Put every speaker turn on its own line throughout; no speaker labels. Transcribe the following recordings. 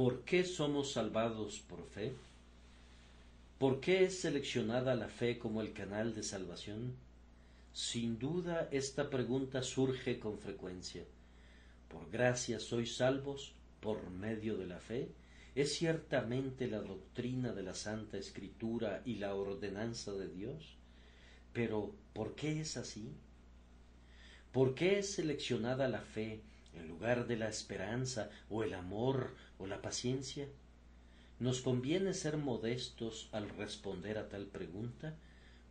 ¿Por qué somos salvados por fe? ¿Por qué es seleccionada la fe como el canal de salvación? Sin duda esta pregunta surge con frecuencia. ¿Por gracia sois salvos por medio de la fe? ¿Es ciertamente la doctrina de la Santa Escritura y la ordenanza de Dios? Pero, ¿por qué es así? ¿Por qué es seleccionada la fe en lugar de la esperanza o el amor o la paciencia? ¿Nos conviene ser modestos al responder a tal pregunta?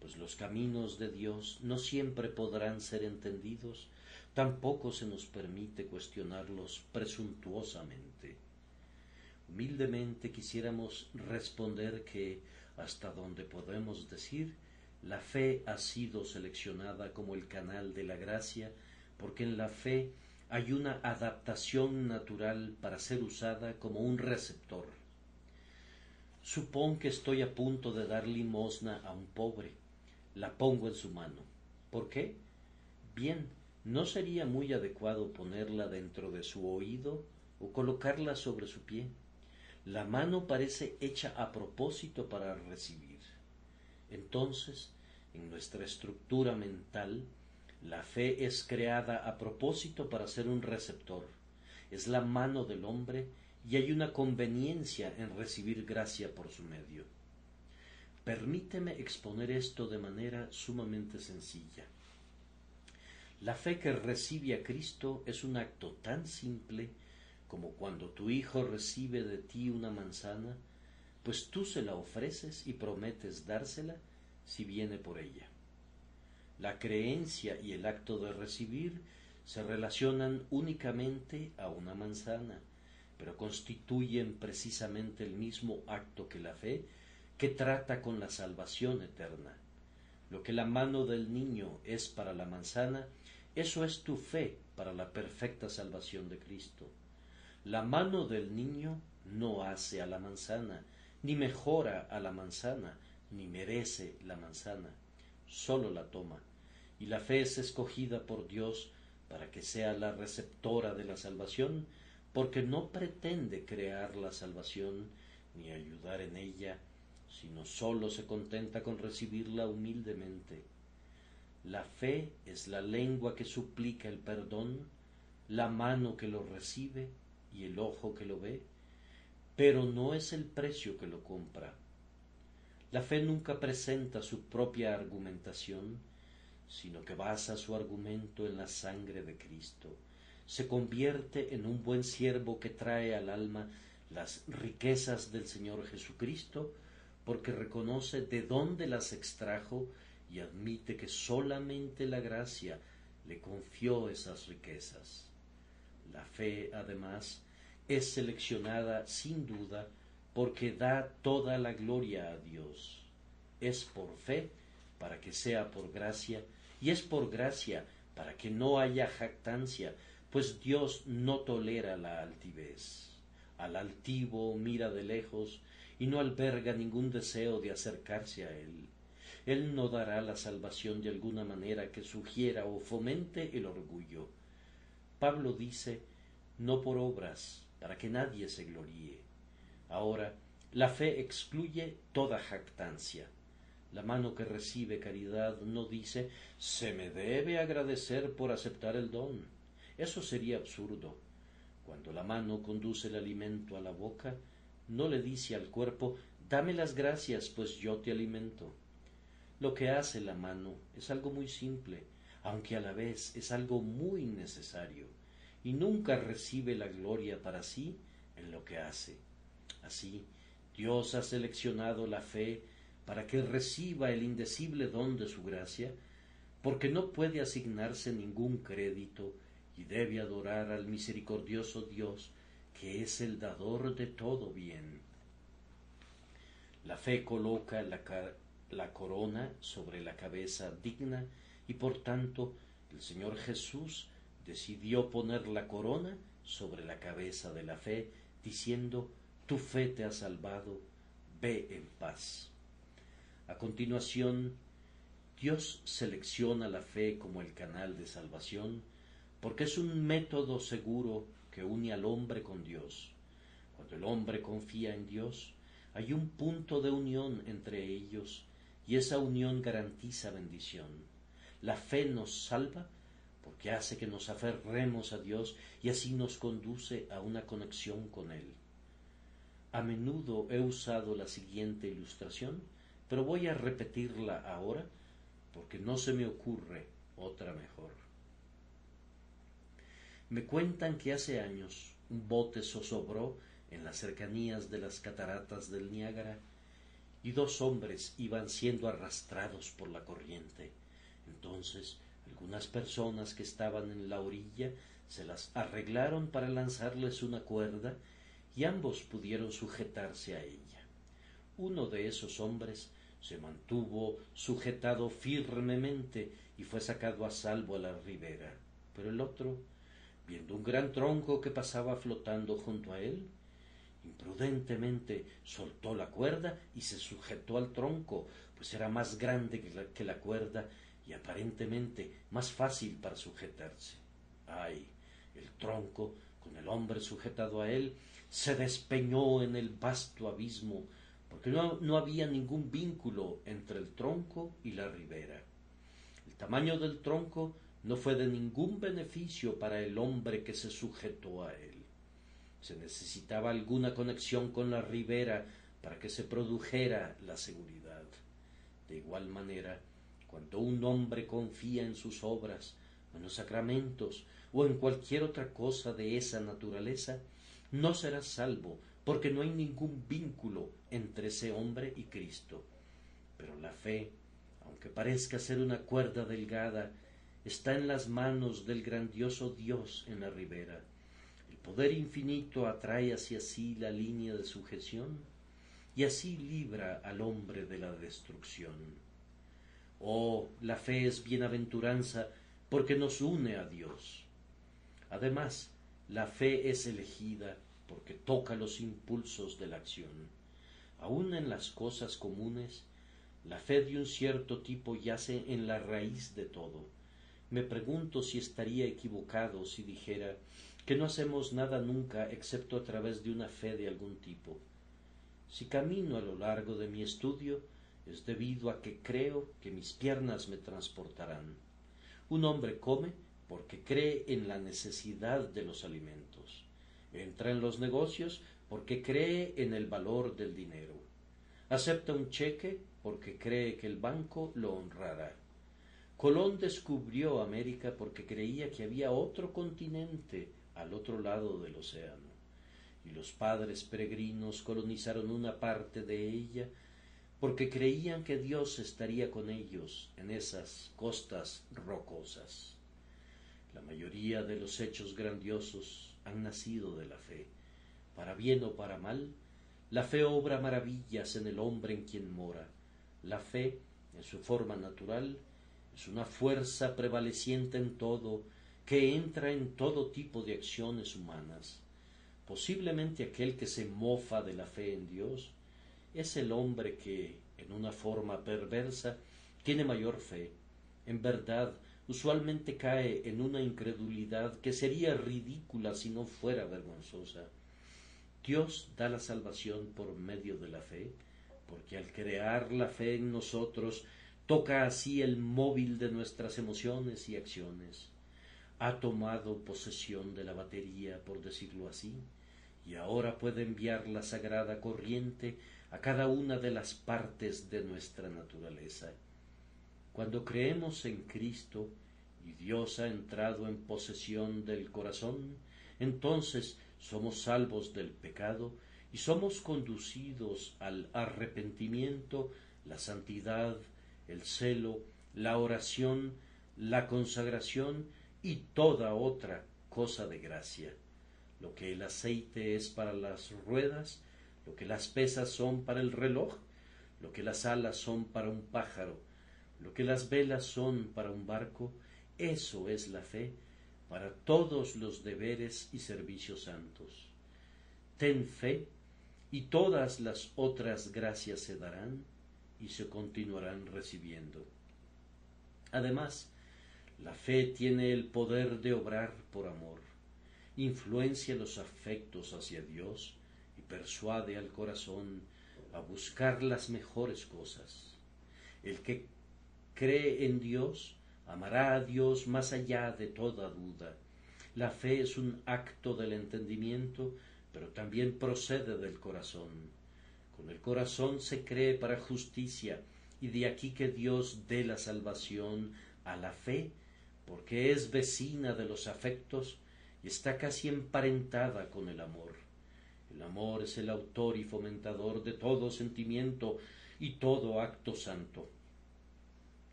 Pues los caminos de Dios no siempre podrán ser entendidos, tampoco se nos permite cuestionarlos presuntuosamente. Humildemente quisiéramos responder que, hasta donde podemos decir, la fe ha sido seleccionada como el canal de la gracia, porque en la fe hay una adaptación natural para ser usada como un receptor. Supón que estoy a punto de dar limosna a un pobre. La pongo en su mano. ¿Por qué? Bien, ¿no sería muy adecuado ponerla dentro de su oído o colocarla sobre su pie? La mano parece hecha a propósito para recibir. Entonces, en nuestra estructura mental, la fe es creada a propósito para ser un receptor. Es la mano del hombre y hay una conveniencia en recibir gracia por su medio. Permíteme exponer esto de manera sumamente sencilla. La fe que recibe a Cristo es un acto tan simple como cuando tu hijo recibe de ti una manzana, pues tú se la ofreces y prometes dársela si viene por ella. La creencia y el acto de recibir se relacionan únicamente a una manzana, pero constituyen precisamente el mismo acto que la fe, que trata con la salvación eterna. Lo que la mano del niño es para la manzana, eso es tu fe para la perfecta salvación de Cristo. La mano del niño no hace a la manzana, ni mejora a la manzana, ni merece la manzana, sólo la toma, y la fe es escogida por Dios para que sea la receptora de la salvación, porque no pretende crear la salvación ni ayudar en ella, sino sólo se contenta con recibirla humildemente. La fe es la lengua que suplica el perdón, la mano que lo recibe y el ojo que lo ve, pero no es el precio que lo compra, la fe nunca presenta su propia argumentación, sino que basa su argumento en la sangre de Cristo. Se convierte en un buen siervo que trae al alma las riquezas del Señor Jesucristo, porque reconoce de dónde las extrajo y admite que solamente la gracia le confió esas riquezas. La fe, además, es seleccionada sin duda porque da toda la gloria a Dios. Es por fe para que sea por gracia, y es por gracia para que no haya jactancia, pues Dios no tolera la altivez. Al altivo mira de lejos y no alberga ningún deseo de acercarse a él. Él no dará la salvación de alguna manera que sugiera o fomente el orgullo. Pablo dice, no por obras, para que nadie se gloríe. Ahora, la fe excluye toda jactancia. La mano que recibe caridad no dice se me debe agradecer por aceptar el don. Eso sería absurdo. Cuando la mano conduce el alimento a la boca, no le dice al cuerpo dame las gracias, pues yo te alimento. Lo que hace la mano es algo muy simple, aunque a la vez es algo muy necesario, y nunca recibe la gloria para sí en lo que hace. Así, Dios ha seleccionado la fe para que reciba el indecible don de su gracia, porque no puede asignarse ningún crédito y debe adorar al misericordioso Dios, que es el dador de todo bien. La fe coloca la, la corona sobre la cabeza digna y por tanto el Señor Jesús decidió poner la corona sobre la cabeza de la fe, diciendo tu fe te ha salvado, ve en paz. A continuación, Dios selecciona la fe como el canal de salvación porque es un método seguro que une al hombre con Dios. Cuando el hombre confía en Dios, hay un punto de unión entre ellos y esa unión garantiza bendición. La fe nos salva porque hace que nos aferremos a Dios y así nos conduce a una conexión con Él. A menudo he usado la siguiente ilustración, pero voy a repetirla ahora porque no se me ocurre otra mejor. Me cuentan que hace años un bote zozobró en las cercanías de las cataratas del Niágara y dos hombres iban siendo arrastrados por la corriente. Entonces algunas personas que estaban en la orilla se las arreglaron para lanzarles una cuerda y ambos pudieron sujetarse a ella. Uno de esos hombres se mantuvo sujetado firmemente y fue sacado a salvo a la ribera, pero el otro, viendo un gran tronco que pasaba flotando junto a él, imprudentemente soltó la cuerda y se sujetó al tronco, pues era más grande que la, que la cuerda y aparentemente más fácil para sujetarse. Ay, el tronco, con el hombre sujetado a él, se despeñó en el vasto abismo, porque no, no había ningún vínculo entre el tronco y la ribera. El tamaño del tronco no fue de ningún beneficio para el hombre que se sujetó a él. Se necesitaba alguna conexión con la ribera para que se produjera la seguridad. De igual manera, cuando un hombre confía en sus obras, en los sacramentos o en cualquier otra cosa de esa naturaleza, no será salvo, porque no hay ningún vínculo entre ese hombre y Cristo. Pero la fe, aunque parezca ser una cuerda delgada, está en las manos del grandioso Dios en la ribera. El poder infinito atrae hacia sí la línea de sujeción y así libra al hombre de la destrucción. Oh, la fe es bienaventuranza porque nos une a Dios. Además, la fe es elegida porque toca los impulsos de la acción. Aun en las cosas comunes, la fe de un cierto tipo yace en la raíz de todo. Me pregunto si estaría equivocado si dijera que no hacemos nada nunca excepto a través de una fe de algún tipo. Si camino a lo largo de mi estudio, es debido a que creo que mis piernas me transportarán. Un hombre come porque cree en la necesidad de los alimentos. Entra en los negocios porque cree en el valor del dinero. Acepta un cheque porque cree que el banco lo honrará. Colón descubrió América porque creía que había otro continente al otro lado del océano. Y los padres peregrinos colonizaron una parte de ella porque creían que Dios estaría con ellos en esas costas rocosas. La mayoría de los hechos grandiosos han nacido de la fe. Para bien o para mal, la fe obra maravillas en el hombre en quien mora. La fe, en su forma natural, es una fuerza prevaleciente en todo, que entra en todo tipo de acciones humanas. Posiblemente aquel que se mofa de la fe en Dios es el hombre que, en una forma perversa, tiene mayor fe. En verdad, usualmente cae en una incredulidad que sería ridícula si no fuera vergonzosa. Dios da la salvación por medio de la fe, porque al crear la fe en nosotros, toca así el móvil de nuestras emociones y acciones. Ha tomado posesión de la batería, por decirlo así, y ahora puede enviar la sagrada corriente a cada una de las partes de nuestra naturaleza. Cuando creemos en Cristo y Dios ha entrado en posesión del corazón, entonces somos salvos del pecado y somos conducidos al arrepentimiento, la santidad, el celo, la oración, la consagración y toda otra cosa de gracia. Lo que el aceite es para las ruedas, lo que las pesas son para el reloj, lo que las alas son para un pájaro, lo que las velas son para un barco, eso es la fe para todos los deberes y servicios santos. Ten fe y todas las otras gracias se darán y se continuarán recibiendo. Además, la fe tiene el poder de obrar por amor, influencia los afectos hacia Dios y persuade al corazón a buscar las mejores cosas. El que cree en Dios amará a Dios más allá de toda duda. La fe es un acto del entendimiento, pero también procede del corazón. Con el corazón se cree para justicia, y de aquí que Dios dé la salvación a la fe, porque es vecina de los afectos y está casi emparentada con el amor. El amor es el autor y fomentador de todo sentimiento y todo acto santo.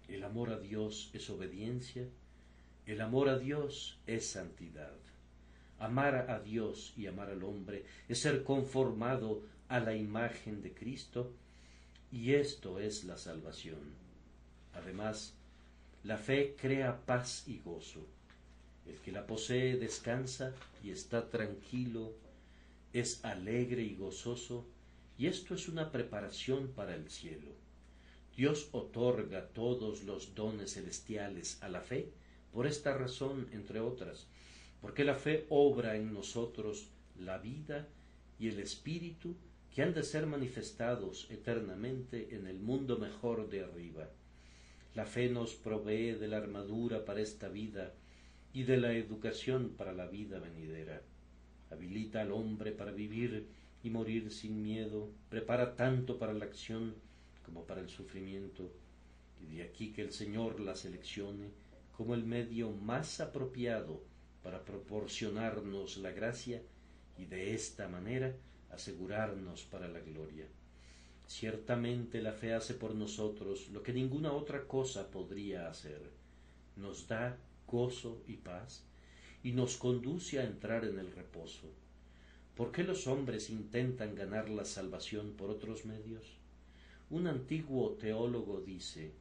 El amor a Dios es obediencia, el amor a Dios es santidad. Amar a Dios y amar al hombre es ser conformado a la imagen de Cristo y esto es la salvación. Además, la fe crea paz y gozo. El que la posee descansa y está tranquilo, es alegre y gozoso, y esto es una preparación para el cielo. Dios otorga todos los dones celestiales a la fe por esta razón, entre otras, porque la fe obra en nosotros la vida y el espíritu que han de ser manifestados eternamente en el mundo mejor de arriba. La fe nos provee de la armadura para esta vida y de la educación para la vida venidera. Habilita al hombre para vivir y morir sin miedo, prepara tanto para la acción como para el sufrimiento, y de aquí que el Señor la seleccione como el medio más apropiado para proporcionarnos la gracia y de esta manera asegurarnos para la gloria. Ciertamente la fe hace por nosotros lo que ninguna otra cosa podría hacer. Nos da gozo y paz y nos conduce a entrar en el reposo. ¿Por qué los hombres intentan ganar la salvación por otros medios? Un antiguo teólogo dice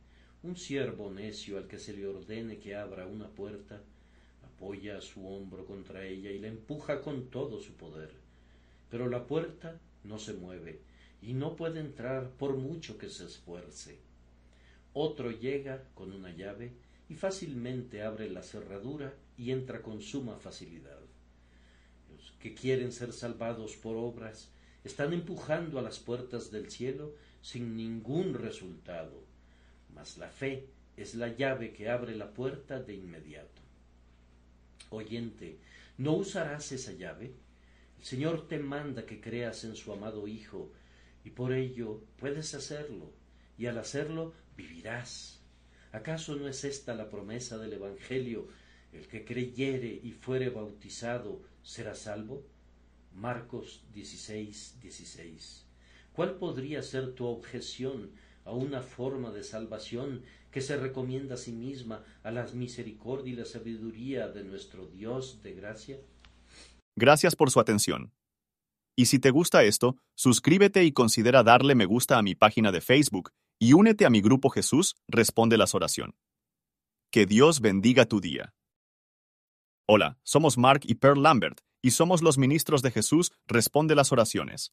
un siervo necio al que se le ordene que abra una puerta, apoya su hombro contra ella y la empuja con todo su poder. Pero la puerta no se mueve y no puede entrar por mucho que se esfuerce. Otro llega con una llave y fácilmente abre la cerradura y entra con suma facilidad. Los que quieren ser salvados por obras están empujando a las puertas del cielo sin ningún resultado, mas la fe es la llave que abre la puerta de inmediato. Oyente, ¿no usarás esa llave? El Señor te manda que creas en su amado Hijo, y por ello puedes hacerlo, y al hacerlo vivirás. ¿Acaso no es esta la promesa del Evangelio? El que creyere y fuere bautizado será salvo. Marcos 16, 16. ¿Cuál podría ser tu objeción a una forma de salvación que se recomienda a sí misma a la misericordia y la sabiduría de nuestro Dios de gracia?
Gracias por su atención. Y si te gusta esto, suscríbete y considera darle me gusta a mi página de Facebook y únete a mi grupo Jesús Responde las Oración. Que Dios bendiga tu día. Hola, somos Mark y Pearl Lambert y somos los ministros de Jesús Responde las Oraciones.